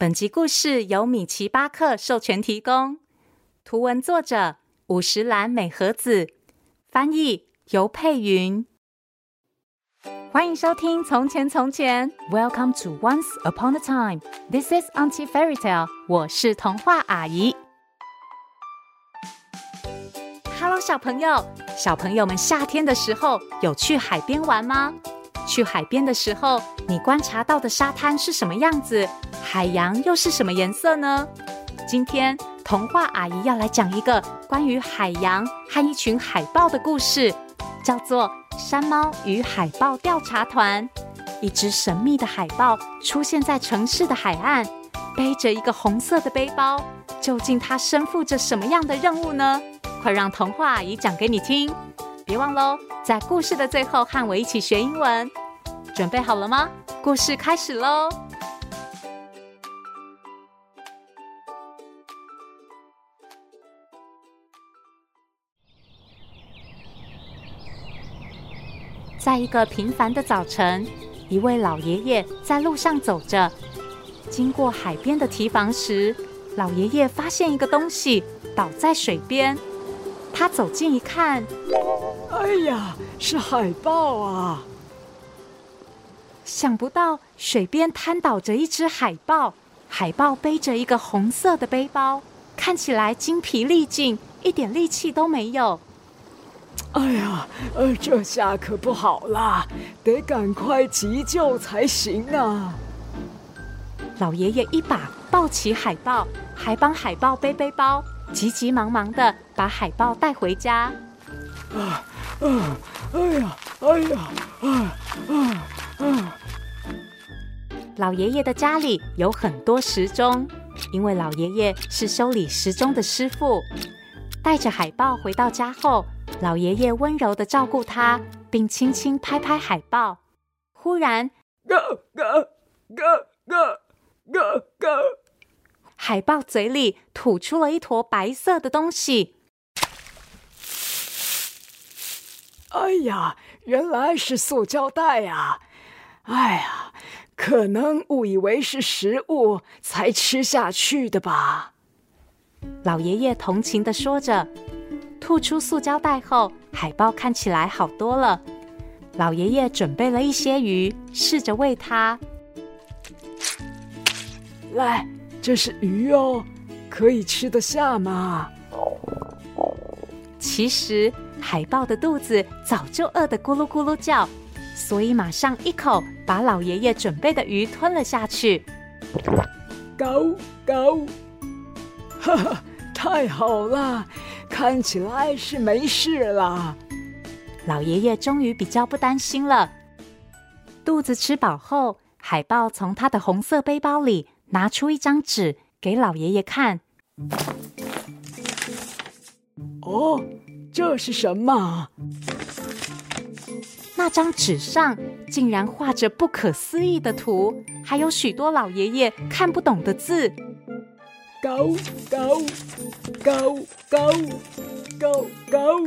本集故事由米奇巴克授权提供，图文作者五十岚美和子，翻译尤佩云。欢迎收听《从前从前》，Welcome to Once Upon a Time。This is Auntie Fairy Tale。我是童话阿姨。Hello，小朋友，小朋友们夏天的时候有去海边玩吗？去海边的时候，你观察到的沙滩是什么样子？海洋又是什么颜色呢？今天童话阿姨要来讲一个关于海洋和一群海豹的故事，叫做《山猫与海豹调查团》。一只神秘的海豹出现在城市的海岸，背着一个红色的背包。究竟它身负着什么样的任务呢？快让童话阿姨讲给你听！别忘喽，在故事的最后和我一起学英文。准备好了吗？故事开始喽！在一个平凡的早晨，一位老爷爷在路上走着，经过海边的堤防时，老爷爷发现一个东西倒在水边。他走近一看，哎呀，是海豹啊！想不到水边瘫倒着一只海豹，海豹背着一个红色的背包，看起来精疲力尽，一点力气都没有。哎呀，呃，这下可不好啦，得赶快急救才行啊！老爷爷一把抱起海豹，还帮海豹背背包，急急忙忙的把海豹带回家。啊啊！哎呀，哎呀，啊啊啊！老爷爷的家里有很多时钟，因为老爷爷是修理时钟的师傅。带着海豹回到家后，老爷爷温柔的照顾它，并轻轻拍拍海豹。忽然，咯咯咯咯咯咯，海豹嘴里吐出了一坨白色的东西。哎呀，原来是塑胶袋呀！哎呀，可能误以为是食物才吃下去的吧。老爷爷同情的说着。吐出塑胶袋后，海豹看起来好多了。老爷爷准备了一些鱼，试着喂它。来，这是鱼哦，可以吃得下吗？其实海豹的肚子早就饿得咕噜咕噜叫，所以马上一口把老爷爷准备的鱼吞了下去。高高，哈哈，太好了！看起来是没事了。老爷爷终于比较不担心了。肚子吃饱后，海豹从他的红色背包里拿出一张纸给老爷爷看。哦，这是什么？那张纸上竟然画着不可思议的图，还有许多老爷爷看不懂的字。高高高高高高！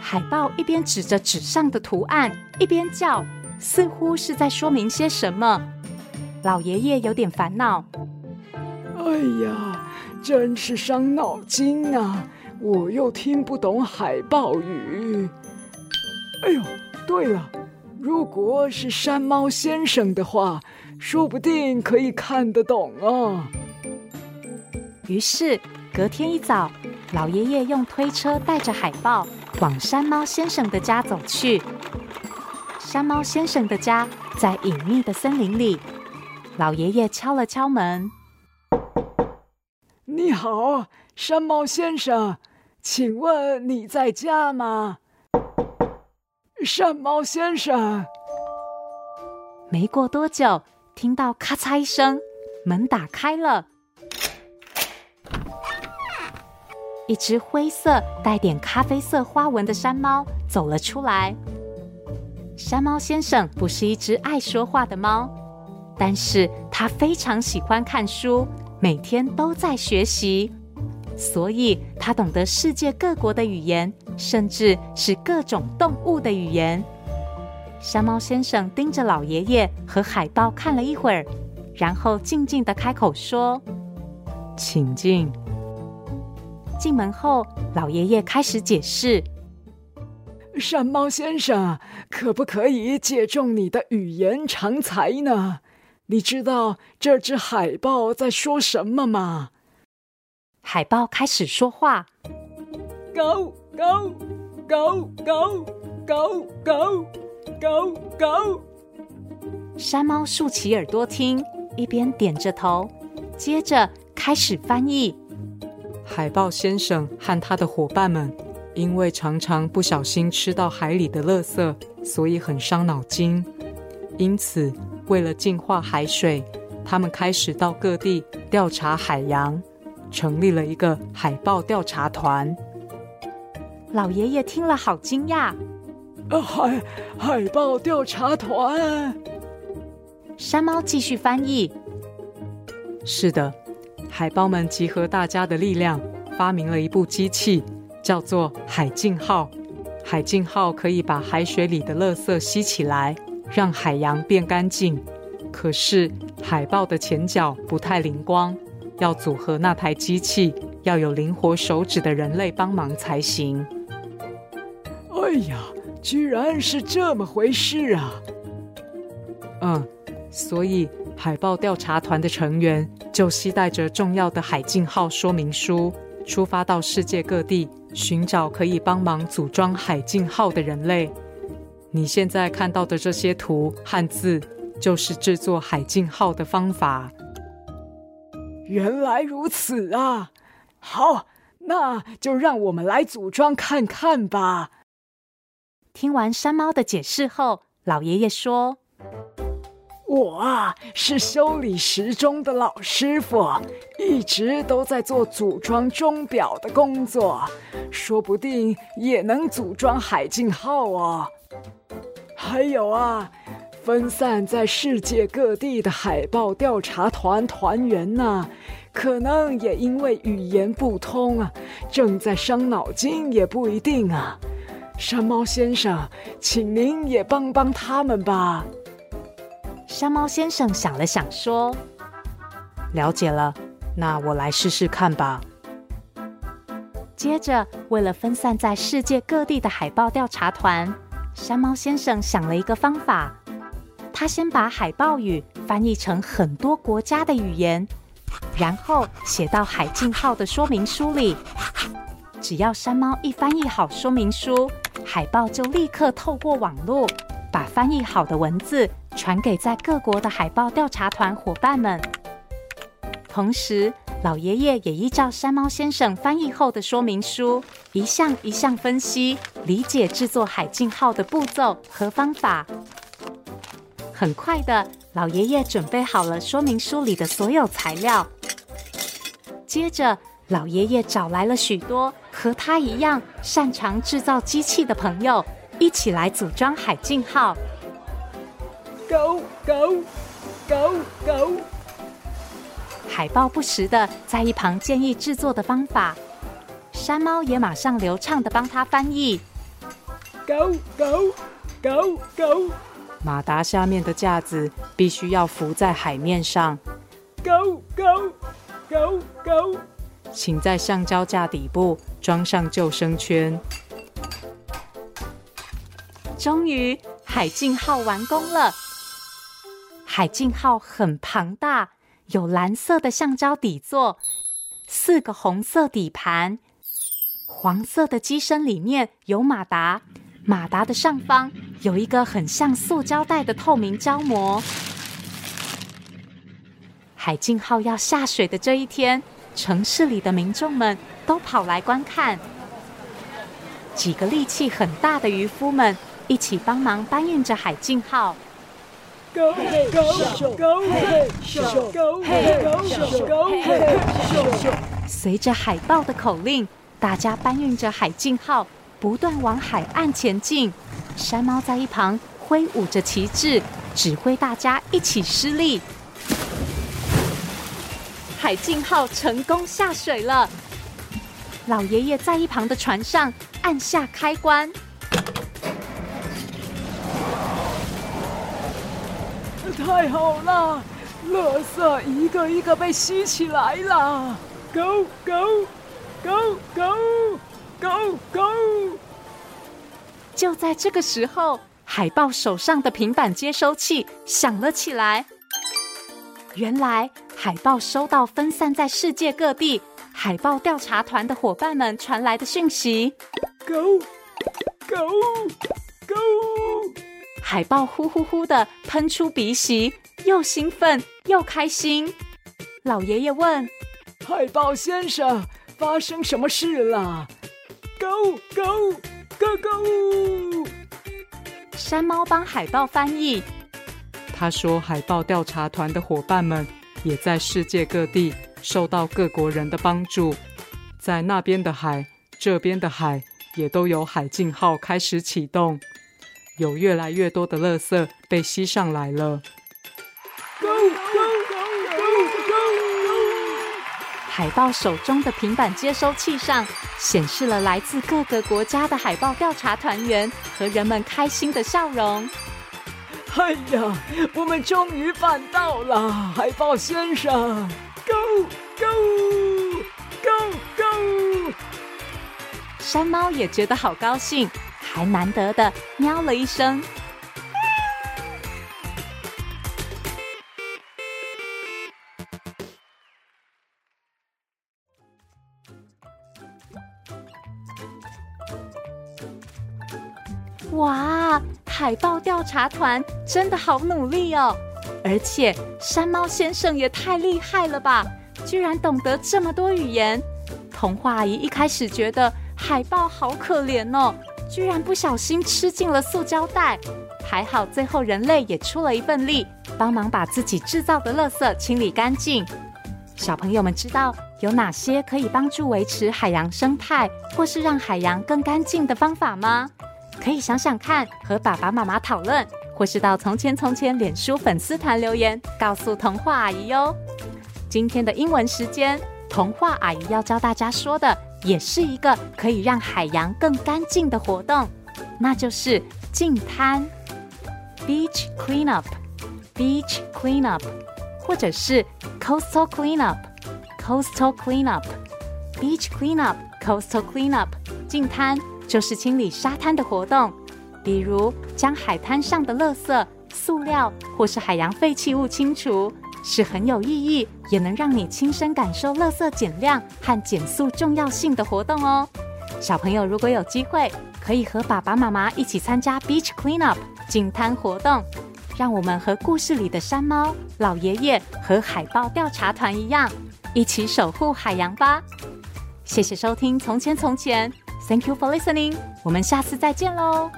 海豹一边指着纸上的图案，一边叫，似乎是在说明些什么。老爷爷有点烦恼。哎呀，真是伤脑筋啊！我又听不懂海豹语。哎呦，对了，如果是山猫先生的话，说不定可以看得懂啊。于是隔天一早，老爷爷用推车带着海豹往山猫先生的家走去。山猫先生的家在隐秘的森林里。老爷爷敲了敲门：“你好，山猫先生，请问你在家吗？”山猫先生。没过多久，听到咔嚓一声，门打开了。一只灰色带点咖啡色花纹的山猫走了出来。山猫先生不是一只爱说话的猫，但是他非常喜欢看书，每天都在学习，所以他懂得世界各国的语言，甚至是各种动物的语言。山猫先生盯着老爷爷和海豹看了一会儿，然后静静地开口说：“请进。”进门后，老爷爷开始解释：“山猫先生，可不可以借重你的语言长才呢？你知道这只海豹在说什么吗？”海豹开始说话：“Go go go go go go go go。”山猫竖起耳朵听，一边点着头，接着开始翻译。海豹先生和他的伙伴们，因为常常不小心吃到海里的垃圾，所以很伤脑筋。因此，为了净化海水，他们开始到各地调查海洋，成立了一个海豹调查团。老爷爷听了好惊讶，啊，海海豹调查团。山猫继续翻译：是的。海豹们集合大家的力量，发明了一部机器，叫做海净号。海净号可以把海水里的垃圾吸起来，让海洋变干净。可是海豹的前脚不太灵光，要组合那台机器，要有灵活手指的人类帮忙才行。哎呀，居然是这么回事啊！嗯，所以。海豹调查团的成员就携带着重要的海禁号说明书，出发到世界各地寻找可以帮忙组装海禁号的人类。你现在看到的这些图汉字，就是制作海禁号的方法。原来如此啊！好，那就让我们来组装看看吧。听完山猫的解释后，老爷爷说。我啊，是修理时钟的老师傅，一直都在做组装钟表的工作，说不定也能组装海净号哦。还有啊，分散在世界各地的海豹调查团团员呢，可能也因为语言不通啊，正在伤脑筋也不一定啊。山猫先生，请您也帮帮他们吧。山猫先生想了想，说：“了解了，那我来试试看吧。”接着，为了分散在世界各地的海豹调查团，山猫先生想了一个方法。他先把海豹语翻译成很多国家的语言，然后写到海禁号的说明书里。只要山猫一翻译好说明书，海豹就立刻透过网络把翻译好的文字。传给在各国的海豹调查团伙伴们。同时，老爷爷也依照山猫先生翻译后的说明书，一项一项分析、理解制作海净号的步骤和方法。很快的，老爷爷准备好了说明书里的所有材料。接着，老爷爷找来了许多和他一样擅长制造机器的朋友，一起来组装海净号。Go go go go！海豹不时的在一旁建议制作的方法，山猫也马上流畅的帮他翻译。Go go go go！马达下面的架子必须要浮在海面上。Go go go go！请在橡胶架底部装上救生圈。终于，海镜号完工了。海净号很庞大，有蓝色的橡胶底座，四个红色底盘，黄色的机身里面有马达，马达的上方有一个很像塑胶袋的透明胶膜。海净号要下水的这一天，城市里的民众们都跑来观看，几个力气很大的渔夫们一起帮忙搬运着海净号。Go go go go go go go！go go go。随着海豹的口令，大家搬运着海净号，不断往海岸前进。山猫在一旁挥舞着旗帜，指挥大家一起施力。海净号成功下水了。老爷爷在一旁的船上按下开关。太好了，垃圾一个一个被吸起来了，Go Go Go Go Go Go！就在这个时候，海豹手上的平板接收器响了起来。原来，海豹收到分散在世界各地海豹调查团的伙伴们传来的讯息：Go Go Go！海豹呼呼呼的喷出鼻息，又兴奋又开心。老爷爷问：“海豹先生，发生什么事了？”“Go Go Go Go！” 山猫帮海豹翻译。他说：“海豹调查团的伙伴们也在世界各地受到各国人的帮助，在那边的海，这边的海也都有海静号开始启动。”有越来越多的垃圾被吸上来了。Go go go go go！海豹手中的平板接收器上显示了来自各个国家的海豹调查团员和人们开心的笑容。哎呀，我们终于办到了，海豹先生！Go go go go！山猫也觉得好高兴。还难得的喵了一声。哇，海豹调查团真的好努力哦！而且山猫先生也太厉害了吧，居然懂得这么多语言。童话姨一开始觉得海豹好可怜哦。居然不小心吃进了塑胶袋，还好最后人类也出了一份力，帮忙把自己制造的垃圾清理干净。小朋友们知道有哪些可以帮助维持海洋生态，或是让海洋更干净的方法吗？可以想想看，和爸爸妈妈讨论，或是到从前从前脸书粉丝团留言，告诉童话阿姨哟。今天的英文时间，童话阿姨要教大家说的。也是一个可以让海洋更干净的活动，那就是净滩 （beach cleanup），beach cleanup，或者是 coastal cleanup，coastal cleanup，beach cleanup，coastal cleanup，净滩就是清理沙滩的活动，比如将海滩上的垃圾、塑料或是海洋废弃物清除。是很有意义，也能让你亲身感受垃圾减量和减塑重要性的活动哦。小朋友如果有机会，可以和爸爸妈妈一起参加 Beach Cleanup 净滩活动，让我们和故事里的山猫、老爷爷和海豹调查团一样，一起守护海洋吧。谢谢收听《从前从前》，Thank you for listening，我们下次再见喽。